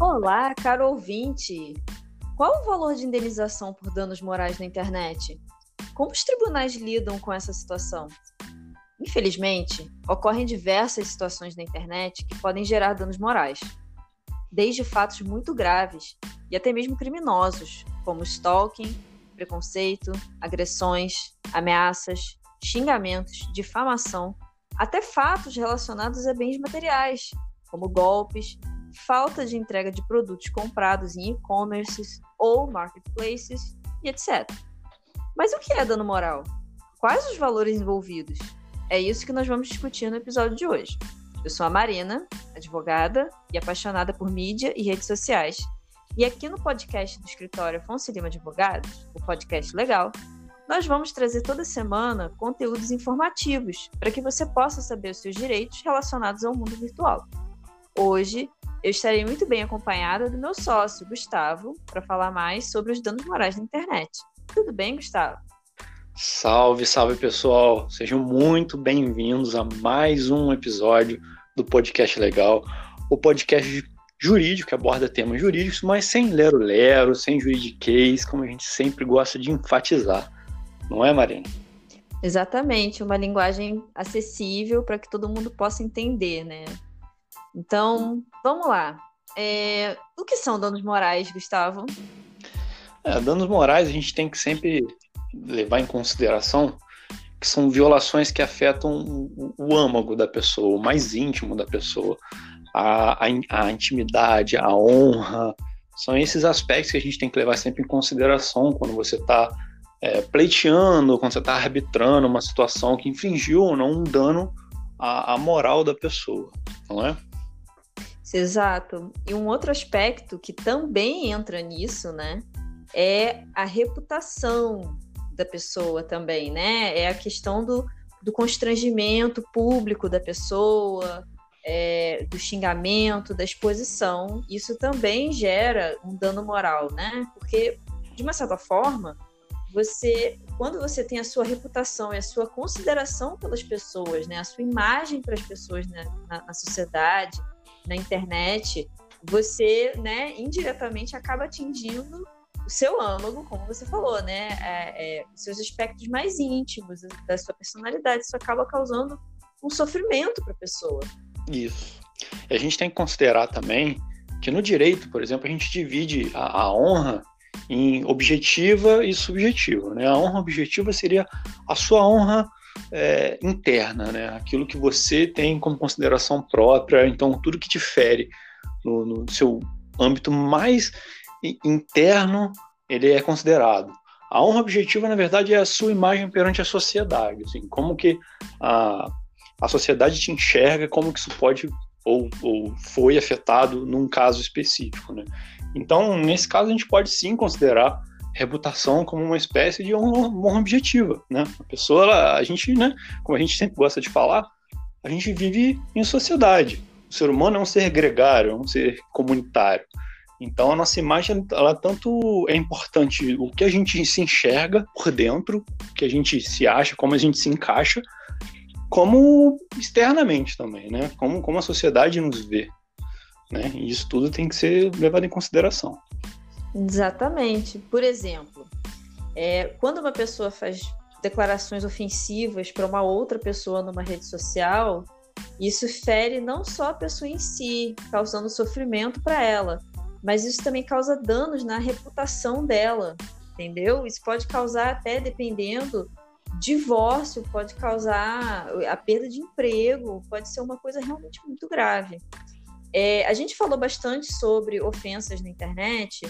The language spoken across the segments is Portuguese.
Olá, caro ouvinte! Qual o valor de indenização por danos morais na internet? Como os tribunais lidam com essa situação? Infelizmente, ocorrem diversas situações na internet que podem gerar danos morais, desde fatos muito graves e até mesmo criminosos, como stalking, preconceito, agressões, ameaças, xingamentos, difamação, até fatos relacionados a bens materiais, como golpes, falta de entrega de produtos comprados em e-commerces ou marketplaces e etc. Mas o que é dano moral? Quais os valores envolvidos? É isso que nós vamos discutir no episódio de hoje. Eu sou a Marina, advogada e apaixonada por mídia e redes sociais. E aqui no podcast do escritório Afonso Lima Advogados, o podcast legal, nós vamos trazer toda semana conteúdos informativos para que você possa saber os seus direitos relacionados ao mundo virtual. Hoje eu estarei muito bem acompanhada do meu sócio, Gustavo, para falar mais sobre os danos morais na internet. Tudo bem, Gustavo? Salve, salve pessoal! Sejam muito bem-vindos a mais um episódio do Podcast Legal, o podcast jurídico que aborda temas jurídicos, mas sem lero-lero, sem juridiquês, como a gente sempre gosta de enfatizar. Não é, Marina? Exatamente, uma linguagem acessível para que todo mundo possa entender, né? Então, vamos lá. É, o que são danos morais, Gustavo? É, danos morais a gente tem que sempre levar em consideração que são violações que afetam o, âmago da pessoa, o mais íntimo da pessoa, a, a, a intimidade, a honra. São esses aspectos que a gente tem que levar sempre em consideração quando você está é, pleiteando, quando você está arbitrando uma situação que infringiu ou não um dano à, à moral da pessoa, não é? Exato. E um outro aspecto que também entra nisso, né, é a reputação da pessoa também, né? É a questão do, do constrangimento público da pessoa, é, do xingamento, da exposição. Isso também gera um dano moral, né? Porque, de uma certa forma, você, quando você tem a sua reputação e a sua consideração pelas pessoas, né? A sua imagem para as pessoas né, na, na sociedade, na internet, você, né, indiretamente acaba atingindo o seu âmago, como você falou, né, é, é, seus aspectos mais íntimos da sua personalidade, isso acaba causando um sofrimento para a pessoa. Isso. E a gente tem que considerar também que no direito, por exemplo, a gente divide a, a honra em objetiva e subjetiva. Né? A honra objetiva seria a sua honra é, interna, né? Aquilo que você tem como consideração própria, então tudo que te fere no, no seu âmbito mais interno, ele é considerado. A honra objetiva, na verdade, é a sua imagem perante a sociedade, assim, como que a, a sociedade te enxerga, como que isso pode ou, ou foi afetado num caso específico, né? Então, nesse caso, a gente pode sim considerar reputação como uma espécie de honra, objetiva, né? A pessoa, ela, a gente, né, como a gente sempre gosta de falar, a gente vive em sociedade. O ser humano é um ser gregário, é um ser comunitário. Então a nossa imagem, ela tanto é importante o que a gente se enxerga por dentro, o que a gente se acha, como a gente se encaixa, como externamente também, né? Como, como a sociedade nos vê. Né? E isso tudo tem que ser levado em consideração. Exatamente. Por exemplo, é, quando uma pessoa faz declarações ofensivas para uma outra pessoa numa rede social, isso fere não só a pessoa em si, causando sofrimento para ela, mas isso também causa danos na reputação dela, entendeu? Isso pode causar até, dependendo, divórcio, pode causar a perda de emprego, pode ser uma coisa realmente muito grave. É, a gente falou bastante sobre ofensas na internet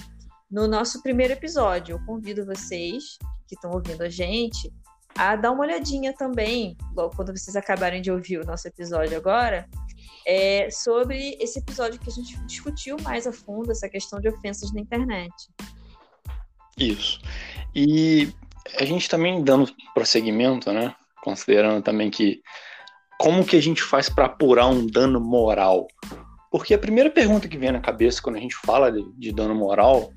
no nosso primeiro episódio. Eu convido vocês que estão ouvindo a gente a dar uma olhadinha também, quando vocês acabarem de ouvir o nosso episódio agora, é, sobre esse episódio que a gente discutiu mais a fundo essa questão de ofensas na internet. Isso. E a gente também dando prosseguimento, né? Considerando também que como que a gente faz para apurar um dano moral? Porque a primeira pergunta que vem na cabeça quando a gente fala de, de dano moral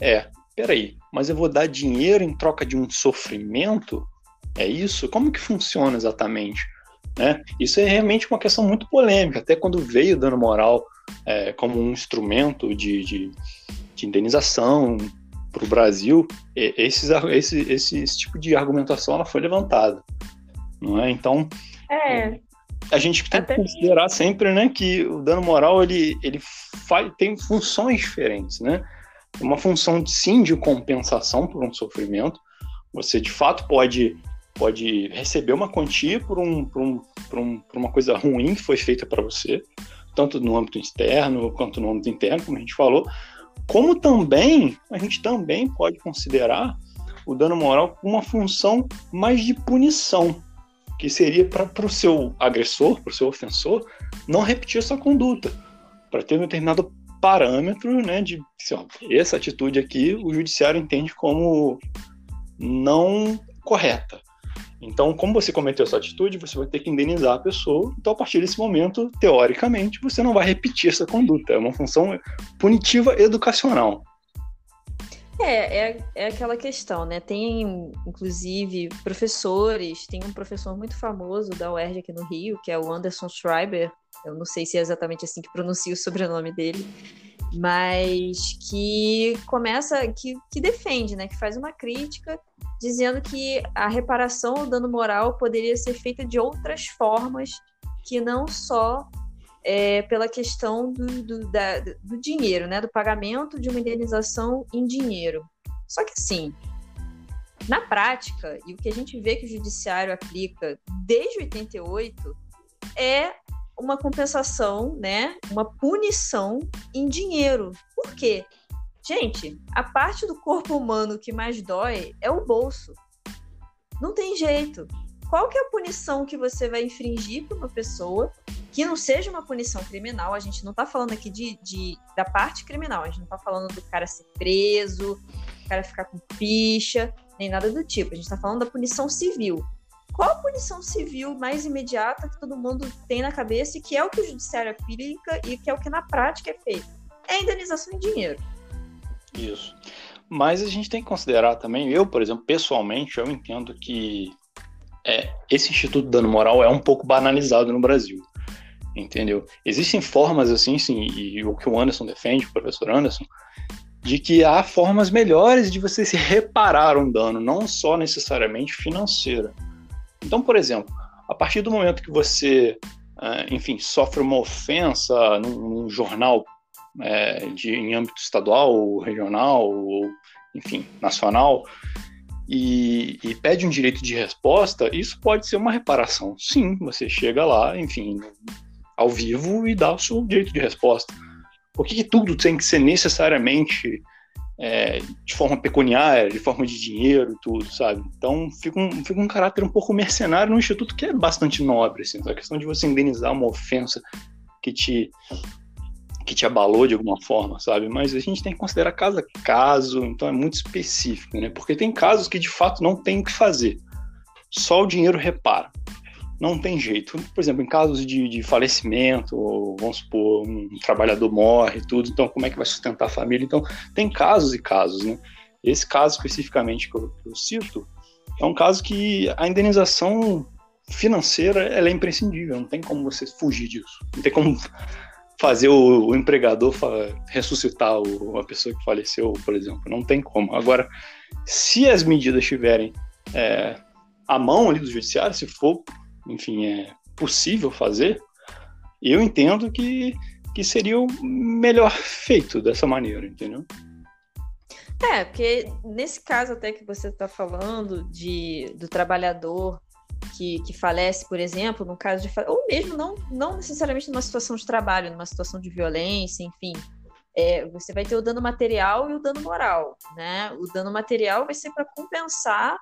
é: peraí, mas eu vou dar dinheiro em troca de um sofrimento? É isso? Como que funciona exatamente? Né? Isso é realmente uma questão muito polêmica. Até quando veio o dano moral é, como um instrumento de, de, de indenização para o Brasil, esses, esse, esse, esse, tipo de argumentação ela foi levantada, não é? Então, é, a gente tem que considerar sempre, né, que o dano moral ele, ele faz, tem funções diferentes, né? Uma função sim de compensação por um sofrimento. Você de fato pode pode receber uma quantia por, um, por, um, por, um, por uma coisa ruim que foi feita para você, tanto no âmbito externo quanto no âmbito interno, como a gente falou, como também a gente também pode considerar o dano moral uma função mais de punição, que seria para o seu agressor, para o seu ofensor, não repetir essa conduta, para ter um determinado parâmetro né, de assim, ó, essa atitude aqui o judiciário entende como não correta. Então, como você cometeu essa atitude, você vai ter que indenizar a pessoa. Então, a partir desse momento, teoricamente, você não vai repetir essa conduta. É uma função punitiva educacional. É, é, é aquela questão, né? Tem, inclusive, professores. Tem um professor muito famoso da UERJ aqui no Rio, que é o Anderson Schreiber. Eu não sei se é exatamente assim que pronuncia o sobrenome dele mas que começa, que, que defende, né, que faz uma crítica dizendo que a reparação ou dano moral poderia ser feita de outras formas que não só é, pela questão do, do, da, do dinheiro, né, do pagamento de uma indenização em dinheiro. Só que assim, na prática, e o que a gente vê que o judiciário aplica desde 88 é uma compensação, né? Uma punição em dinheiro. Por quê? Gente, a parte do corpo humano que mais dói é o bolso. Não tem jeito. Qual que é a punição que você vai infringir para uma pessoa que não seja uma punição criminal? A gente não está falando aqui de, de, da parte criminal, a gente não está falando do cara ser preso, do cara ficar com ficha, nem nada do tipo. A gente está falando da punição civil qual a punição civil mais imediata que todo mundo tem na cabeça e que é o que o judiciário aplica e que é o que na prática é feito? É a indenização em dinheiro. Isso. Mas a gente tem que considerar também, eu, por exemplo, pessoalmente, eu entendo que é, esse Instituto de Dano Moral é um pouco banalizado no Brasil. Entendeu? Existem formas assim, sim, e o que o Anderson defende, o professor Anderson, de que há formas melhores de você se reparar um dano, não só necessariamente financeiro. Então, por exemplo, a partir do momento que você, é, enfim, sofre uma ofensa num, jornal é, de, em âmbito estadual, regional, ou, enfim, nacional, e, e, pede um direito de resposta, isso pode ser uma reparação. Sim, você chega lá, enfim, ao vivo e dá o seu direito de resposta. Por que, que tudo tem que ser necessariamente é, de forma pecuniária, de forma de dinheiro e tudo, sabe? Então fica um, fica um caráter um pouco mercenário no instituto que é bastante nobre, assim, a questão de você indenizar uma ofensa que te que te abalou de alguma forma, sabe? Mas a gente tem que considerar caso a caso, então é muito específico, né? Porque tem casos que de fato não tem o que fazer. Só o dinheiro repara não tem jeito. Por exemplo, em casos de, de falecimento, ou, vamos supor, um trabalhador morre tudo, então como é que vai sustentar a família? Então, tem casos e casos, né? Esse caso especificamente que eu, que eu cito é um caso que a indenização financeira ela é imprescindível, não tem como você fugir disso. Não tem como fazer o, o empregador ressuscitar o, uma pessoa que faleceu, por exemplo. Não tem como. Agora, se as medidas estiverem é, à mão ali do judiciário, se for enfim, é possível fazer, eu entendo que, que seria o melhor feito dessa maneira, entendeu? É, porque nesse caso até que você está falando de, do trabalhador que, que falece, por exemplo, no caso de ou mesmo não, não necessariamente numa situação de trabalho, numa situação de violência, enfim, é, você vai ter o dano material e o dano moral, né? O dano material vai ser para compensar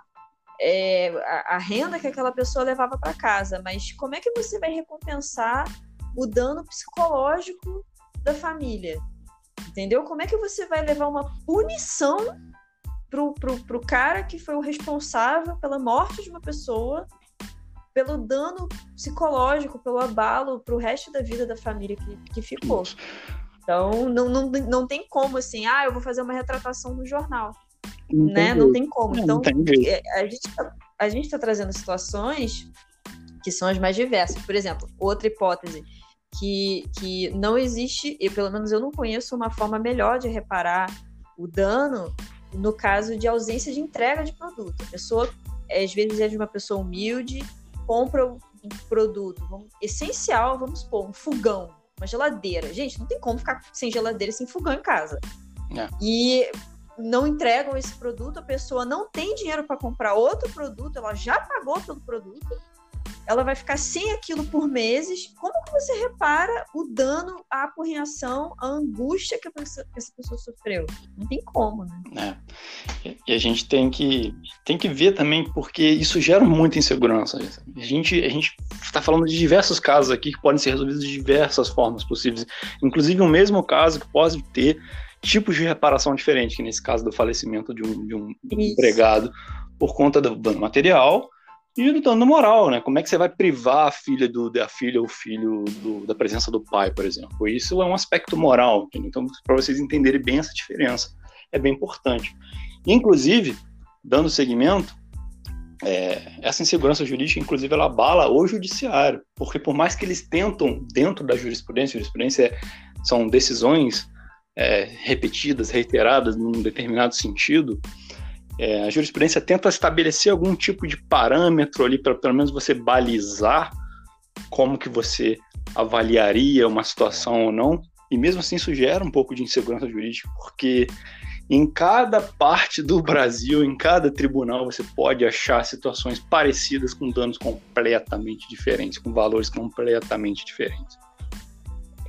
é, a, a, renda que aquela pessoa levava para casa, mas como é que você vai recompensar o dano psicológico da família? Entendeu? Como é que você vai levar uma punição pro, pro, pro cara que foi o responsável pela morte de uma pessoa, pelo dano psicológico, pelo abalo pro resto da vida da família que, que ficou? Então, não, não, não tem como assim, ah, eu vou fazer uma retratação no jornal né? Não tem como. Então, é, a gente tá, a gente está trazendo situações que são as mais diversas. Por exemplo, outra hipótese que, que não existe, e pelo menos eu não conheço uma forma melhor de reparar o dano no caso de ausência de entrega de produto. A pessoa, às vezes, é de uma pessoa humilde, compra um produto vamos, essencial, vamos supor, um fogão, uma geladeira. Gente, não tem como ficar sem geladeira, sem fogão em casa. É. E não entregam esse produto, a pessoa não tem dinheiro para comprar outro produto, ela já pagou pelo produto, ela vai ficar sem aquilo por meses. Como que você repara o dano, a apurreação, a angústia que, pessoa, que essa pessoa sofreu? Não tem como, né? É. E a gente tem que, tem que ver também, porque isso gera muita insegurança. A gente a gente está falando de diversos casos aqui que podem ser resolvidos de diversas formas possíveis, inclusive o mesmo caso que pode ter tipos de reparação diferentes, que nesse caso do falecimento de um, de um empregado por conta do dano material e do dano moral, né? Como é que você vai privar a filha do da filha ou filho do, da presença do pai, por exemplo? Isso é um aspecto moral, entendeu? então para vocês entenderem bem essa diferença, é bem importante. Inclusive, dando seguimento, é, essa insegurança jurídica, inclusive, ela abala o judiciário, porque por mais que eles tentam dentro da jurisprudência, jurisprudência é, são decisões é, repetidas, reiteradas num determinado sentido, é, a jurisprudência tenta estabelecer algum tipo de parâmetro ali para pelo menos você balizar como que você avaliaria uma situação ou não, e mesmo assim isso gera um pouco de insegurança jurídica, porque em cada parte do Brasil, em cada tribunal, você pode achar situações parecidas com danos completamente diferentes, com valores completamente diferentes.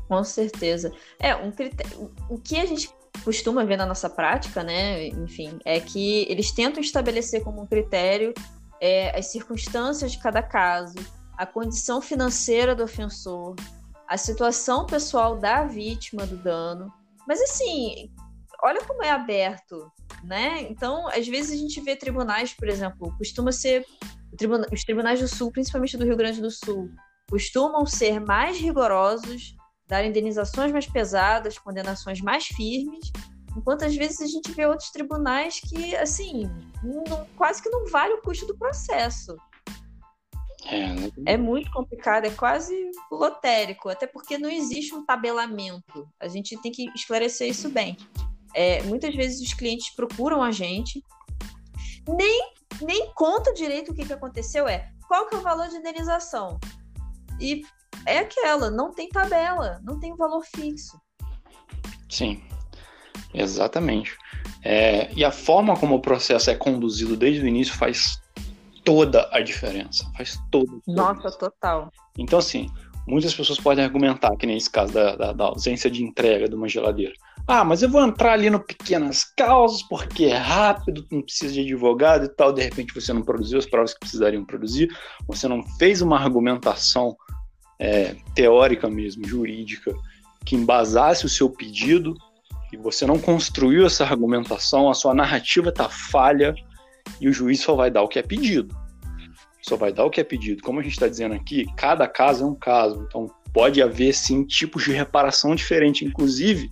Com certeza. É, um critério, o que a gente costuma ver na nossa prática, né, enfim, é que eles tentam estabelecer como um critério é, as circunstâncias de cada caso, a condição financeira do ofensor, a situação pessoal da vítima do dano. Mas assim, olha como é aberto, né? Então, às vezes a gente vê tribunais, por exemplo, costuma ser os tribunais do Sul, principalmente do Rio Grande do Sul, costumam ser mais rigorosos dar indenizações mais pesadas, condenações mais firmes, enquanto às vezes a gente vê outros tribunais que, assim, não, quase que não vale o custo do processo. É, é muito complicado, é quase lotérico, até porque não existe um tabelamento. A gente tem que esclarecer isso bem. É, muitas vezes os clientes procuram a gente, nem, nem conta direito o que, que aconteceu, é qual que é o valor de indenização. E é aquela, não tem tabela, não tem valor fixo. Sim, exatamente. É, e a forma como o processo é conduzido desde o início faz toda a diferença. Faz toda. Nossa, total. Então, assim, muitas pessoas podem argumentar, que nesse caso da, da, da, ausência de entrega de uma geladeira. Ah, mas eu vou entrar ali no pequenas causas porque é rápido, não precisa de advogado e tal. De repente você não produziu as provas que precisariam produzir, você não fez uma argumentação é, teórica mesmo, jurídica, que embasasse o seu pedido e você não construiu essa argumentação, a sua narrativa está falha e o juiz só vai dar o que é pedido. Só vai dar o que é pedido. Como a gente está dizendo aqui, cada caso é um caso. Então pode haver sim tipos de reparação diferente. Inclusive,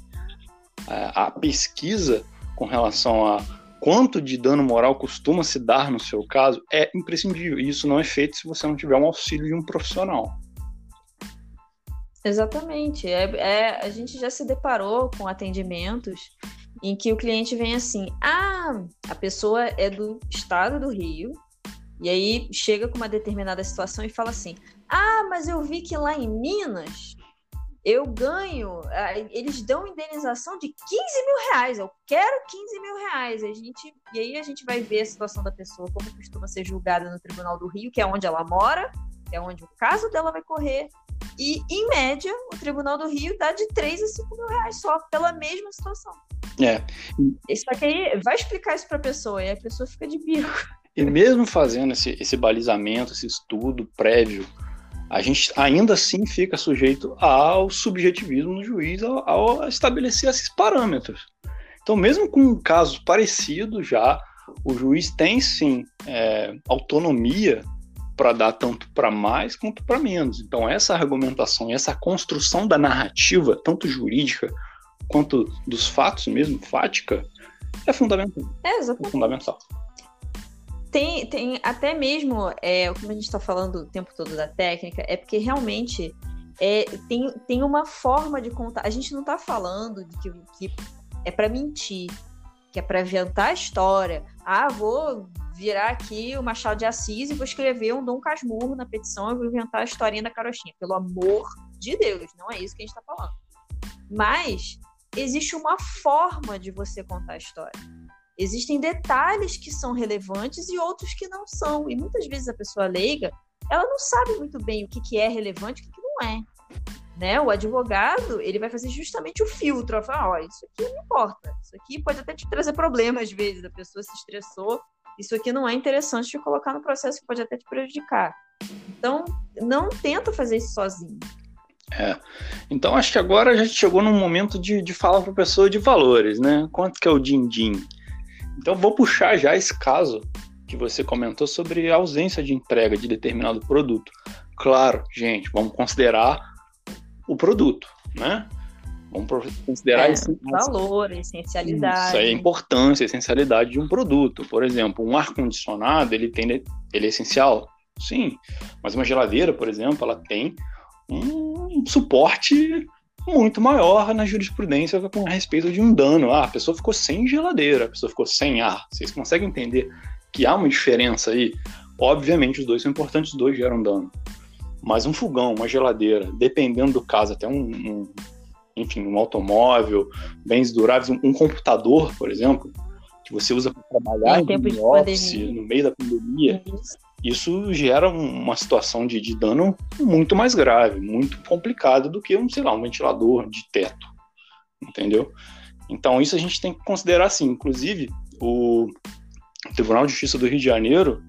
a pesquisa com relação a quanto de dano moral costuma se dar no seu caso é imprescindível. E isso não é feito se você não tiver um auxílio de um profissional. Exatamente. É, é, a gente já se deparou com atendimentos em que o cliente vem assim: ah, a pessoa é do estado do Rio, e aí chega com uma determinada situação e fala assim: ah, mas eu vi que lá em Minas eu ganho, eles dão indenização de 15 mil reais, eu quero 15 mil reais. A gente, e aí a gente vai ver a situação da pessoa, como costuma ser julgada no Tribunal do Rio, que é onde ela mora, que é onde o caso dela vai correr, e, em média, o Tribunal do Rio dá de 3 a 5 mil reais só pela mesma situação. É. Só que aí vai explicar isso para a pessoa e a pessoa fica de bico. E mesmo fazendo esse, esse balizamento, esse estudo prévio, a gente ainda assim fica sujeito ao subjetivismo do juiz ao, ao estabelecer esses parâmetros. Então, mesmo com um caso parecido já, o juiz tem sim é, autonomia para dar tanto para mais quanto para menos. Então, essa argumentação, essa construção da narrativa, tanto jurídica quanto dos fatos mesmo, fática, é fundamental. É, exatamente. É fundamental. Tem, tem até mesmo, é, como a gente está falando o tempo todo da técnica, é porque realmente é, tem, tem uma forma de contar. A gente não está falando de que, que é para mentir, que é para inventar a história. Ah, vou virar aqui o Machado de Assis e vou escrever um Dom Casmurro na petição e vou inventar a historinha da carochinha. Pelo amor de Deus, não é isso que a gente está falando. Mas existe uma forma de você contar a história. Existem detalhes que são relevantes e outros que não são. E muitas vezes a pessoa leiga, ela não sabe muito bem o que, que é relevante e o que, que não é. Né? O advogado, ele vai fazer justamente o filtro. Falar, ó, isso aqui não importa. Isso aqui pode até te trazer problema às vezes. A pessoa se estressou. Isso aqui não é interessante de colocar no processo que pode até te prejudicar. Então, não tenta fazer isso sozinho. É. Então acho que agora a gente chegou num momento de, de falar para a pessoa de valores, né? Quanto que é o din-din? Então vou puxar já esse caso que você comentou sobre a ausência de entrega de determinado produto. Claro, gente, vamos considerar o produto, né? Vamos considerar é, esse valor, essencialidade. Isso aí, a importância, a essencialidade de um produto. Por exemplo, um ar condicionado, ele tem ele é essencial? Sim. Mas uma geladeira, por exemplo, ela tem um suporte muito maior na jurisprudência com a respeito de um dano. Ah, a pessoa ficou sem geladeira, a pessoa ficou sem ar. Vocês conseguem entender que há uma diferença aí? Obviamente, os dois são importantes, os dois geram dano. Mas um fogão, uma geladeira, dependendo do caso, até um, um enfim, um automóvel, bens duráveis, um, um, computador, por exemplo, que você usa para trabalhar em office, no meio da pandemia, Isso isso gera uma situação de, de dano muito mais grave, muito complicada do que um, sei lá, um ventilador de teto, entendeu? Então isso a gente tem que considerar assim. Inclusive, o Tribunal de Justiça do Rio de Janeiro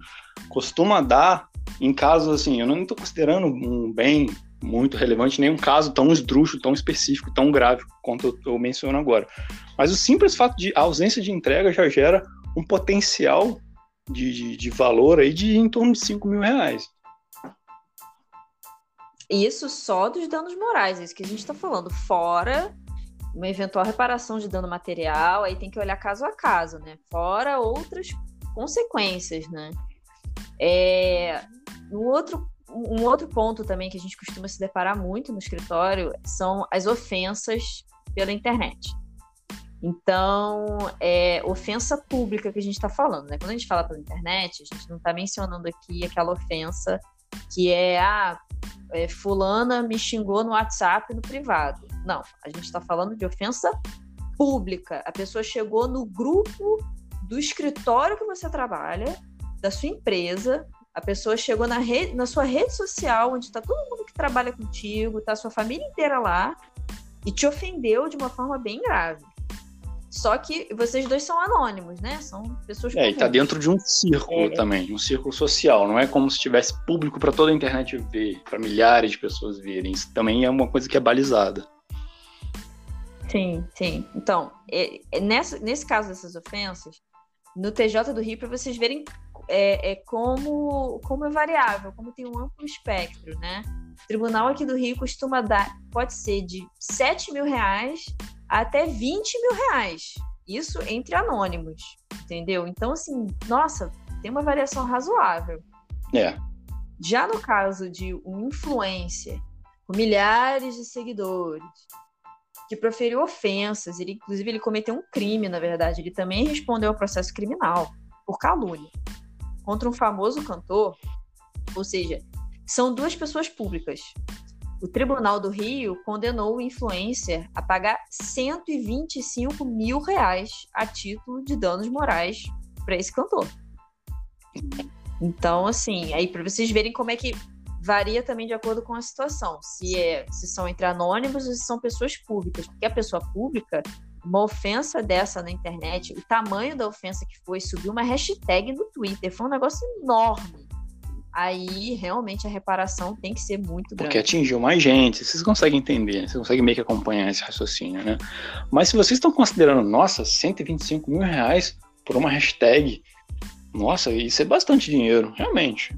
costuma dar, em casos assim, eu não estou considerando um bem muito relevante, nem um caso tão esdrúxulo, tão específico, tão grave quanto eu, eu menciono agora. Mas o simples fato de ausência de entrega já gera um potencial de, de, de valor aí de em torno de 5 mil reais. Isso só dos danos morais, é isso que a gente está falando. Fora uma eventual reparação de dano material, aí tem que olhar caso a caso, né? Fora outras consequências, né? É, um, outro, um outro ponto também que a gente costuma se deparar muito no escritório são as ofensas pela internet. Então, é ofensa pública que a gente está falando, né? Quando a gente fala pela internet, a gente não está mencionando aqui aquela ofensa que é, ah, é, fulana me xingou no WhatsApp no privado. Não, a gente está falando de ofensa pública. A pessoa chegou no grupo do escritório que você trabalha, da sua empresa, a pessoa chegou na, rede, na sua rede social, onde está todo mundo que trabalha contigo, está a sua família inteira lá, e te ofendeu de uma forma bem grave. Só que vocês dois são anônimos, né? São pessoas É, comuns. e tá dentro de um círculo é. também, um círculo social. Não é como se tivesse público para toda a internet ver, para milhares de pessoas verem. Isso também é uma coisa que é balizada. Sim, sim. Então, é, é nessa, nesse caso dessas ofensas, no TJ do Rio, para vocês verem é, é, como, como é variável, como tem um amplo espectro, né? O tribunal aqui do Rio costuma dar, pode ser de 7 mil reais até 20 mil reais. Isso entre anônimos, entendeu? Então, assim, nossa, tem uma variação razoável. É. Já no caso de um influencer com milhares de seguidores, que proferiu ofensas, ele, inclusive ele cometeu um crime, na verdade, ele também respondeu ao processo criminal por calúnia contra um famoso cantor, ou seja, são duas pessoas públicas, o Tribunal do Rio condenou o influencer a pagar 125 mil reais a título de danos morais para esse cantor. Então, assim, aí para vocês verem como é que varia também de acordo com a situação. Se, é, se são entre anônimos ou se são pessoas públicas. Porque a pessoa pública, uma ofensa dessa na internet, o tamanho da ofensa que foi, subiu uma hashtag no Twitter. Foi um negócio enorme aí realmente a reparação tem que ser muito grande. Porque atingiu mais gente, vocês conseguem entender, vocês conseguem meio que acompanhar esse raciocínio, né? Mas se vocês estão considerando, nossa, 125 mil reais por uma hashtag, nossa, isso é bastante dinheiro, realmente.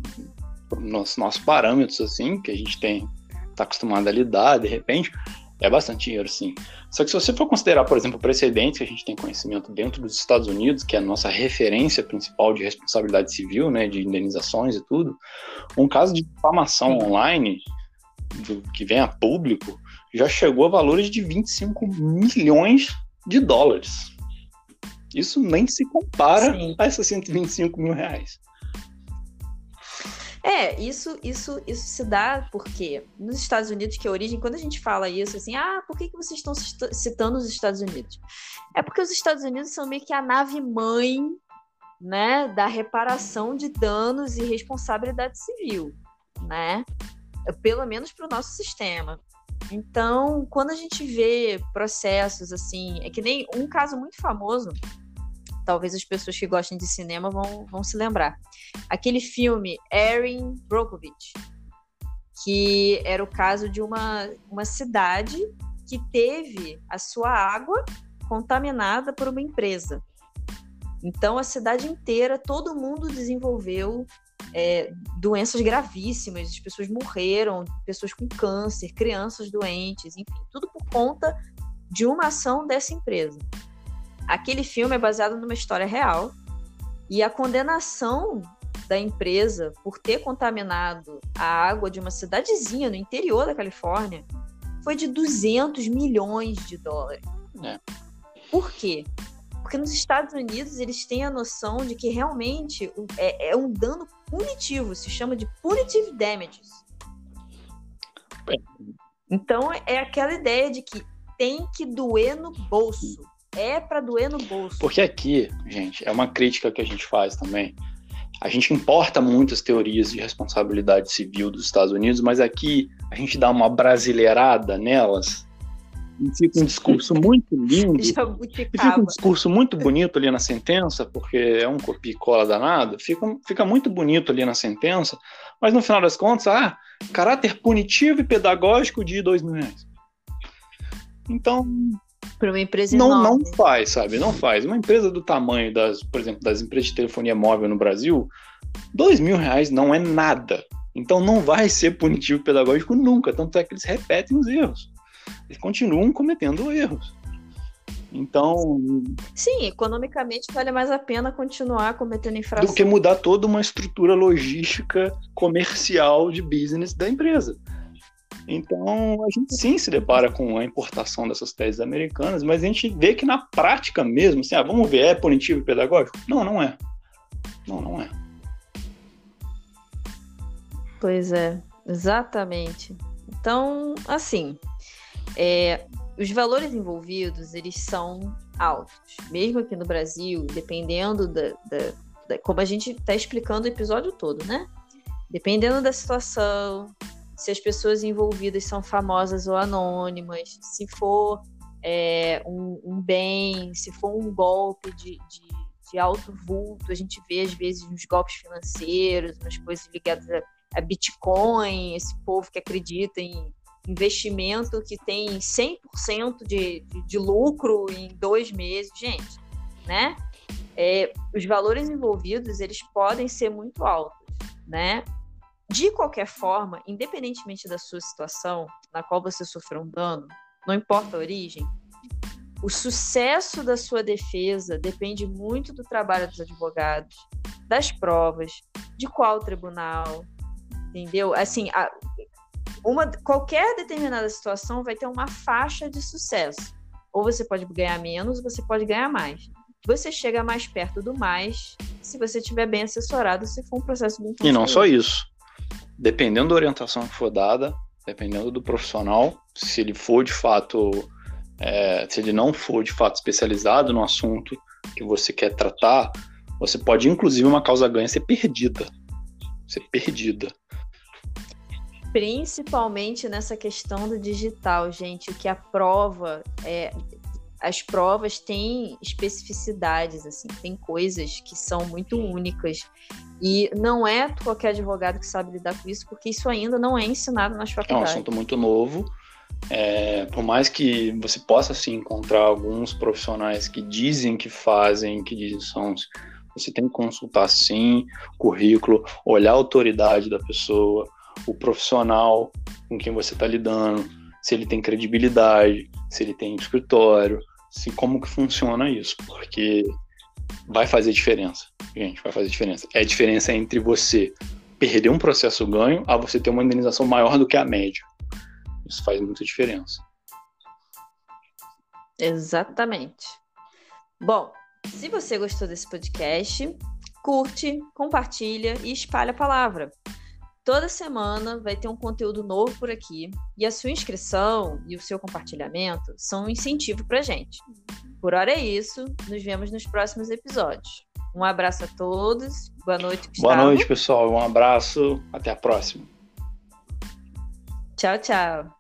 Nos nossos parâmetros, assim, que a gente tem, tá acostumado a lidar, de repente, é bastante dinheiro, sim. Só que se você for considerar, por exemplo, precedentes que a gente tem conhecimento dentro dos Estados Unidos, que é a nossa referência principal de responsabilidade civil, né, de indenizações e tudo, um caso de difamação online, do, que vem a público já chegou a valores de 25 milhões de dólares. Isso nem se compara Sim. a esses 125 mil reais. É, isso, isso, isso se dá porque nos Estados Unidos, que é a origem, quando a gente fala isso, assim, ah, por que, que vocês estão citando os Estados Unidos? É porque os Estados Unidos são meio que a nave mãe, né, da reparação de danos e responsabilidade civil, né? Pelo menos para o nosso sistema. Então, quando a gente vê processos assim, é que nem um caso muito famoso talvez as pessoas que gostem de cinema vão, vão se lembrar. Aquele filme Erin Brockovich, que era o caso de uma, uma cidade que teve a sua água contaminada por uma empresa. Então, a cidade inteira, todo mundo desenvolveu é, doenças gravíssimas, as pessoas morreram, pessoas com câncer, crianças doentes, enfim, tudo por conta de uma ação dessa empresa. Aquele filme é baseado numa história real e a condenação da empresa por ter contaminado a água de uma cidadezinha no interior da Califórnia foi de 200 milhões de dólares. É. Por quê? Porque nos Estados Unidos eles têm a noção de que realmente é, é um dano punitivo, se chama de punitive damages. É. Então é aquela ideia de que tem que doer no bolso é para doer no bolso. Porque aqui, gente, é uma crítica que a gente faz também. A gente importa muitas teorias de responsabilidade civil dos Estados Unidos, mas aqui a gente dá uma brasileirada nelas. E fica um discurso muito lindo. e fica um discurso muito bonito ali na sentença, porque é um copia e cola danado. Fica, fica muito bonito ali na sentença, mas no final das contas, ah, caráter punitivo e pedagógico de dois mil reais. Então, para uma empresa não, enorme. Não faz, sabe? Não faz. Uma empresa do tamanho das, por exemplo, das empresas de telefonia móvel no Brasil, dois mil reais não é nada. Então não vai ser punitivo pedagógico nunca. Tanto é que eles repetem os erros. Eles continuam cometendo erros. Então. Sim, economicamente vale mais a pena continuar cometendo infração. Do que mudar toda uma estrutura logística comercial de business da empresa. Então, a gente sim se depara com a importação dessas teses americanas, mas a gente vê que na prática mesmo, assim, ah, vamos ver, é punitivo e pedagógico? Não, não é. Não, não é. Pois é, exatamente. Então, assim, é, os valores envolvidos, eles são altos. Mesmo aqui no Brasil, dependendo da, da, da como a gente está explicando o episódio todo, né? Dependendo da situação, se as pessoas envolvidas são famosas ou anônimas, se for é, um, um, bem, se for um golpe de, de, de, alto vulto, a gente vê às vezes uns golpes financeiros, umas coisas ligadas a, a Bitcoin, esse povo que acredita em investimento que tem 100% de, de, de lucro em dois meses, gente, né? É, os valores envolvidos eles podem ser muito altos, né? De qualquer forma, independentemente da sua situação, na qual você sofreu um dano, não importa a origem, o sucesso da sua defesa depende muito do trabalho dos advogados, das provas, de qual tribunal, entendeu? Assim, a, uma, qualquer determinada situação vai ter uma faixa de sucesso. Ou você pode ganhar menos, ou você pode ganhar mais. Você chega mais perto do mais se você estiver bem assessorado, se for um processo bem. E não só isso dependendo da orientação que for dada, dependendo do profissional, se ele for de fato, é, se ele não for de fato especializado no assunto que você quer tratar, você pode, inclusive, uma causa ganha ser perdida. Ser perdida. Principalmente nessa questão do digital, gente, o que a prova é. As provas têm especificidades, assim, tem coisas que são muito únicas e não é qualquer advogado que sabe lidar com isso, porque isso ainda não é ensinado nas faculdades. É um assunto muito novo. É, por mais que você possa sim encontrar alguns profissionais que dizem que fazem, que dizem são, você tem que consultar sim currículo, olhar a autoridade da pessoa, o profissional com quem você está lidando, se ele tem credibilidade, se ele tem escritório, se como que funciona isso, porque vai fazer diferença. Gente, vai fazer diferença. É a diferença entre você perder um processo ganho a você ter uma indenização maior do que a média. Isso faz muita diferença. Exatamente. Bom, se você gostou desse podcast, curte, compartilha e espalha a palavra. Toda semana vai ter um conteúdo novo por aqui e a sua inscrição e o seu compartilhamento são um incentivo para gente. Por hora é isso, nos vemos nos próximos episódios. Um abraço a todos, boa noite, Gustavo. Boa noite, pessoal, um abraço, até a próxima. Tchau, tchau.